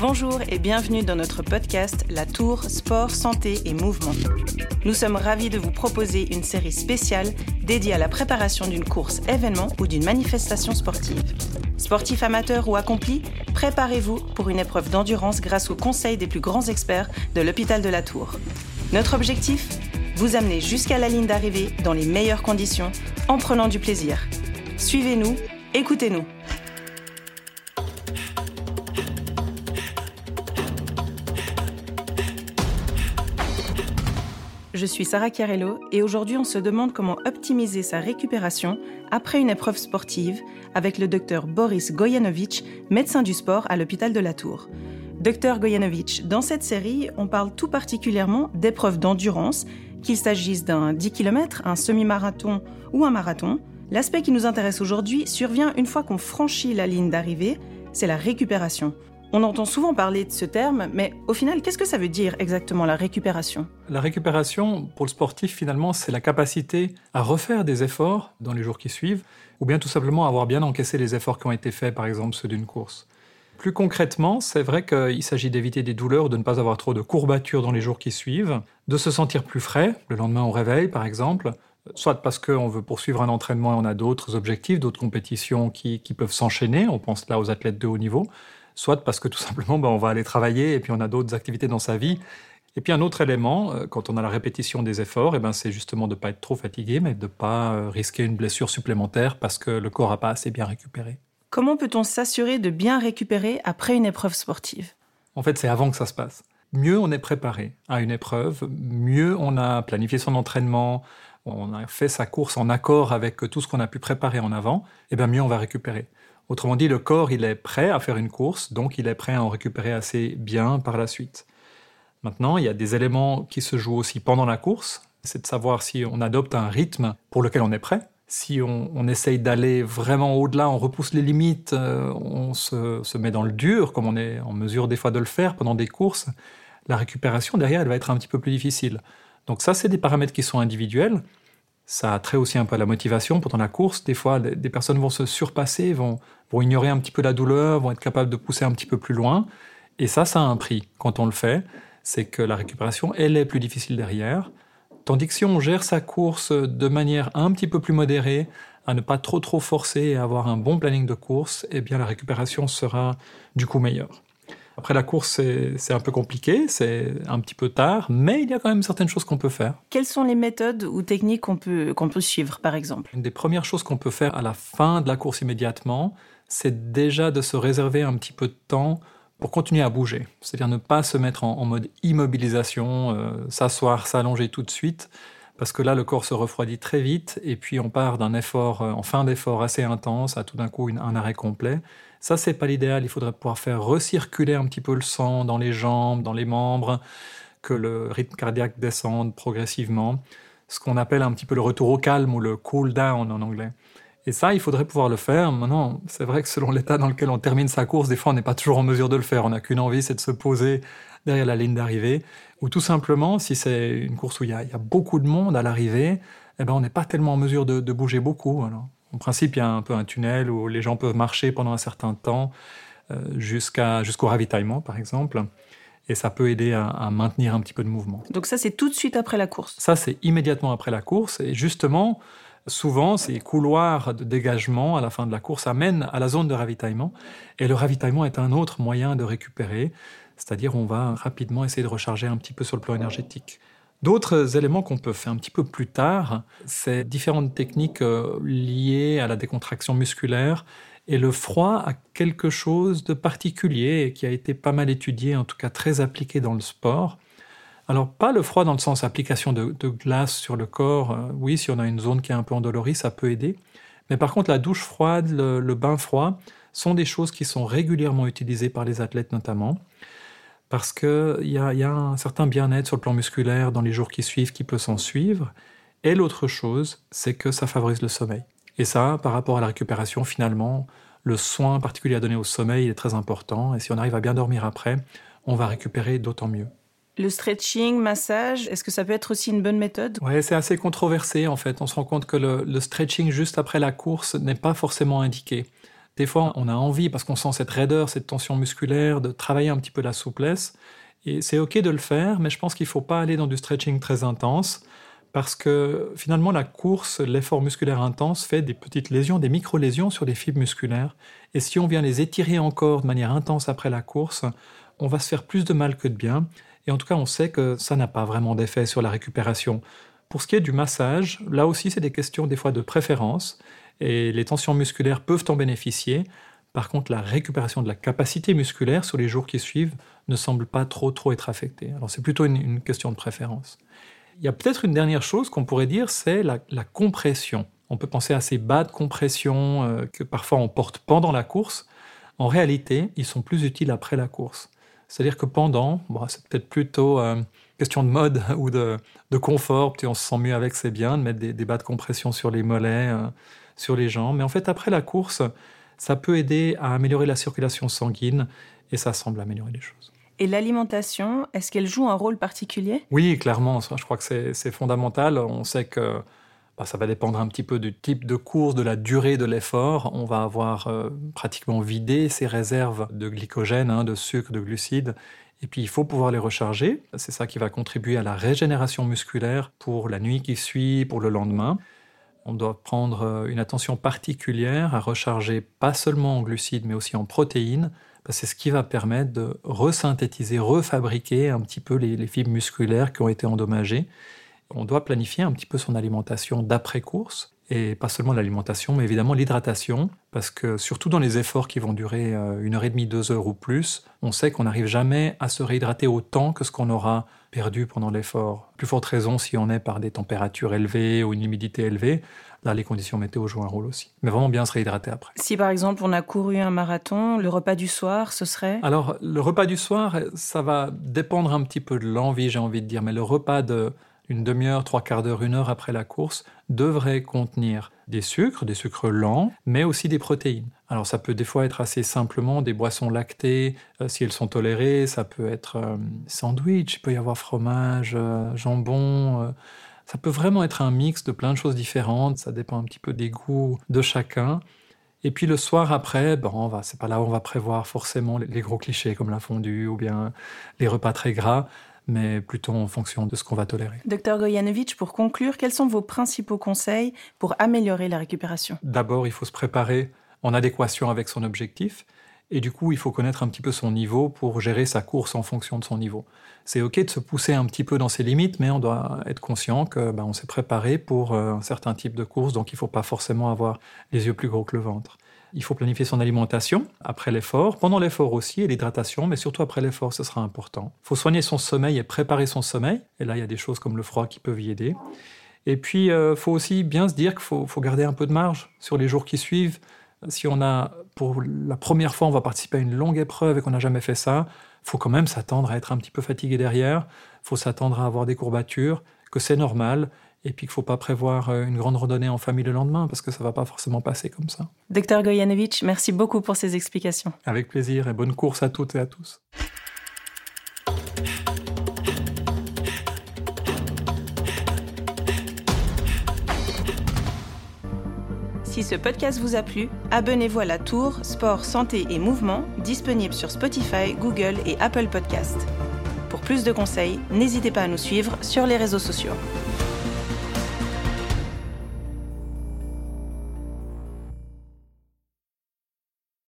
Bonjour et bienvenue dans notre podcast La Tour Sport, Santé et Mouvement. Nous sommes ravis de vous proposer une série spéciale dédiée à la préparation d'une course événement ou d'une manifestation sportive. Sportifs amateurs ou accomplis, préparez-vous pour une épreuve d'endurance grâce aux conseils des plus grands experts de l'hôpital de la Tour. Notre objectif Vous amener jusqu'à la ligne d'arrivée dans les meilleures conditions en prenant du plaisir. Suivez-nous, écoutez-nous. Je suis Sarah Chiarello et aujourd'hui on se demande comment optimiser sa récupération après une épreuve sportive avec le docteur Boris Gojanovic, médecin du sport à l'hôpital de la Tour. Docteur Gojanovic, dans cette série, on parle tout particulièrement d'épreuves d'endurance, qu'il s'agisse d'un 10 km, un semi-marathon ou un marathon. L'aspect qui nous intéresse aujourd'hui survient une fois qu'on franchit la ligne d'arrivée, c'est la récupération. On entend souvent parler de ce terme, mais au final, qu'est-ce que ça veut dire exactement la récupération? La récupération, pour le sportif, finalement, c'est la capacité à refaire des efforts dans les jours qui suivent, ou bien tout simplement avoir bien encaissé les efforts qui ont été faits, par exemple ceux d'une course. Plus concrètement, c'est vrai qu'il s'agit d'éviter des douleurs, de ne pas avoir trop de courbatures dans les jours qui suivent, de se sentir plus frais, le lendemain au réveil par exemple, soit parce qu'on veut poursuivre un entraînement et on a d'autres objectifs, d'autres compétitions qui, qui peuvent s'enchaîner, on pense là aux athlètes de haut niveau, soit parce que tout simplement, ben, on va aller travailler et puis on a d'autres activités dans sa vie. Et puis un autre élément, euh, quand on a la répétition des efforts, et eh ben, c'est justement de ne pas être trop fatigué, mais de ne pas euh, risquer une blessure supplémentaire parce que le corps n'a pas assez bien récupéré. Comment peut-on s'assurer de bien récupérer après une épreuve sportive? En fait, c'est avant que ça se passe. Mieux on est préparé à une épreuve, mieux on a planifié son entraînement, on a fait sa course en accord avec tout ce qu'on a pu préparer en avant, et eh bien mieux on va récupérer. Autrement dit, le corps, il est prêt à faire une course, donc il est prêt à en récupérer assez bien par la suite. Maintenant, il y a des éléments qui se jouent aussi pendant la course. C'est de savoir si on adopte un rythme pour lequel on est prêt. Si on, essaye d'aller vraiment au-delà, on repousse les limites, euh, on se, se, met dans le dur, comme on est en mesure des fois de le faire pendant des courses, la récupération derrière, elle va être un petit peu plus difficile. Donc ça, c'est des paramètres qui sont individuels. Ça a trait aussi un peu à la motivation pendant la course. Des fois, des personnes vont se surpasser, vont, ignorer un petit peu la douleur, vont être capables de pousser un petit peu plus loin. Et ça, ça a un prix quand on le fait. C'est que la récupération, elle est plus difficile derrière. Tandis que si on gère sa course de manière un petit peu plus modérée, à ne pas trop trop forcer et avoir un bon planning de course, eh bien la récupération sera du coup meilleure. Après, la course, c'est un peu compliqué, c'est un petit peu tard, mais il y a quand même certaines choses qu'on peut faire. Quelles sont les méthodes ou techniques qu'on peut, qu'on peut suivre, par exemple? Une des premières choses qu'on peut faire à la fin de la course immédiatement, c'est déjà de se réserver un petit peu de temps pour continuer à bouger. C'est-à-dire ne pas se mettre en, mode immobilisation, euh, s'asseoir, s'allonger tout de suite, parce que là, le corps se refroidit très vite, et puis on part d'un effort, euh, en fin d'effort assez intense, à tout d'un coup un arrêt complet. Ça, c'est pas l'idéal. Il faudrait pouvoir faire recirculer un petit peu le sang dans les jambes, dans les membres, que le rythme cardiaque descende progressivement. Ce qu'on appelle un petit peu le retour au calme ou le cool down en anglais. Et ça, il faudrait pouvoir le faire. Maintenant, c'est vrai que selon l'état dans lequel on termine sa course, des fois, on n'est pas toujours en mesure de le faire. On n'a qu'une envie, c'est de se poser derrière la ligne d'arrivée. Ou tout simplement, si c'est une course où il y, a, beaucoup de monde à l'arrivée, eh ben, on n'est pas tellement en mesure de, de bouger beaucoup. Alors. En principe, il y a un peu un tunnel où les gens peuvent marcher pendant un certain temps euh, jusqu'à, jusqu'au ravitaillement, par exemple. Et ça peut aider à, maintenir un petit peu de mouvement. Donc ça, c'est tout de suite après la course? Ça, c'est immédiatement après la course. Et justement, souvent, ces couloirs de dégagement à la fin de la course amènent à la zone de ravitaillement. Et le ravitaillement est un autre moyen de récupérer. C'est-à-dire, on va rapidement essayer de recharger un petit peu sur le plan énergétique. D'autres éléments qu'on peut faire un petit peu plus tard, c'est différentes techniques euh, liées à la décontraction musculaire. Et le froid a quelque chose de particulier qui a été pas mal étudié, en tout cas très appliqué dans le sport. Alors pas le froid dans le sens application de, glace sur le corps. Euh, oui, si on a une zone qui est un peu endolorie, ça peut aider. Mais par contre, la douche froide, le bain froid sont des choses qui sont régulièrement utilisées par les athlètes notamment parce qu'il y a, y a un certain bien-être sur le plan musculaire dans les jours qui suivent qui peut s'en suivre. Et l'autre chose, c'est que ça favorise le sommeil. Et ça, par rapport à la récupération, finalement, le soin particulier à donner au sommeil est très important. Et si on arrive à bien dormir après, on va récupérer d'autant mieux. Le stretching, massage, est-ce que ça peut être aussi une bonne méthode? Oui, c'est assez controversé en fait. On se rend compte que le, le stretching juste après la course n'est pas forcément indiqué Des fois, on a envie, parce qu'on sent cette raideur, cette tension musculaire, de travailler un petit peu la souplesse. Et c'est OK de le faire, mais je pense qu'il ne faut pas aller dans du stretching très intense, parce que finalement, la course, l'effort musculaire intense fait des petites lésions, des micro-lésions sur les fibres musculaires. Et si on vient les étirer encore de manière intense après la course, on va se faire plus de mal que de bien. Et en tout cas, on sait que ça n'a pas vraiment d'effet sur la récupération. Pour ce qui est du massage, là aussi, c'est des questions des fois de préférence et les tensions musculaires peuvent en bénéficier. Par contre, la récupération de la capacité musculaire sur les jours qui suivent ne semble pas trop trop être affectée. Alors c'est plutôt une, question de préférence. Il y a peut-être une dernière chose qu'on pourrait dire, c'est la, compression. On peut penser à ces bas de compression euh, que parfois on porte pendant la course. En réalité, ils sont plus utiles après la course. C'est-à-dire que pendant, c'est peut-être plutôt euh, question de mode ou de, confort, on se sent mieux avec, c'est bien de mettre des, bas de compression sur les mollets. Euh, sur les jambes. Mais en fait, après la course, ça peut aider à améliorer la circulation sanguine et ça semble améliorer les choses. Et l'alimentation, est-ce qu'elle joue un rôle particulier? Oui, clairement. Je crois que c'est fondamental. On sait que bah, ça va dépendre un petit peu du type de course, de la durée de l'effort. On va avoir euh, pratiquement vidé ses réserves de glycogène, hein, de sucre, de glucides. Et puis il faut pouvoir les recharger. C'est ça qui va contribuer à la régénération musculaire pour la nuit qui suit, pour le lendemain on doit prendre euh, une attention particulière à recharger pas seulement en glucides mais aussi en protéines, c'est ce qui va permettre de resynthétiser, refabriquer un petit peu les, fibres musculaires qui ont été endommagées. On doit planifier un petit peu son alimentation d'après-course, et pas seulement l'alimentation, mais évidemment l'hydratation, parce que surtout dans les efforts qui vont durer euh, une heure et demie, deux heures ou plus, on sait qu'on n'arrive jamais à se réhydrater autant que ce qu'on aura perdu pendant l'effort. Plus forte raison si on est par des températures élevées ou une humidité élevée. Là, les conditions météo jouent un rôle aussi. Mais vraiment bien se réhydrater après. Si par exemple on a couru un marathon, le repas du soir, ce serait? Alors, le repas du soir, ça va dépendre un petit peu de l'envie, j'ai envie de dire. Mais le repas de une demi-heure, trois quarts d'heure, une heure après la course, devrait contenir des sucres, des sucres lents, mais aussi des protéines. Alors ça peut des fois être assez simplement des boissons lactées, euh, si elles sont tolérées, ça peut être euh, sandwich, il peut y avoir fromage, euh, jambon, ça peut vraiment être un mix de plein de choses différentes, ça dépend un petit peu des goûts de chacun. Et puis le soir après, bon, c'est pas là où on va prévoir forcément les gros clichés comme la fondue ou bien les repas très gras mais plutôt en fonction de ce qu'on va tolérer. Docteur Gojanovic, pour conclure, quels sont vos principaux conseils pour améliorer la récupération? D'abord, il faut se préparer en adéquation avec son objectif. Et du coup, il faut connaître un petit peu son niveau pour gérer sa course en fonction de son niveau. C'est OK de se pousser un petit peu dans ses limites, mais on doit être conscient que ben, on s'est préparé pour euh, un certain type de course, donc il ne faut pas forcément avoir les yeux plus gros que le ventre. Il faut planifier son alimentation après l'effort, pendant l'effort aussi, et l'hydratation, mais surtout après l'effort, ce sera important. Il faut soigner son sommeil et préparer son sommeil. Et là, il y a des choses comme le froid qui peuvent y aider. Et puis, il euh, faut aussi bien se dire qu'il faut, garder un peu de marge sur les jours qui suivent. Si on a, pour la première fois, on va participer à une longue épreuve et qu'on n'a jamais fait ça, faut quand même s'attendre à être un petit peu fatigué derrière. faut s'attendre à avoir des courbatures, que c'est normal et puis qu'il ne faut pas prévoir euh, une grande randonnée en famille le lendemain parce que ça ne va pas forcément passer comme ça. Docteur Gojanovic, merci beaucoup pour ces explications. Avec plaisir et bonne course à toutes et à tous. Si ce podcast vous a plu, abonnez-vous à la Tour Sport, Santé et Mouvement, disponible sur Spotify, Google et Apple Podcasts. Pour plus de conseils, n'hésitez pas à nous suivre sur les réseaux sociaux.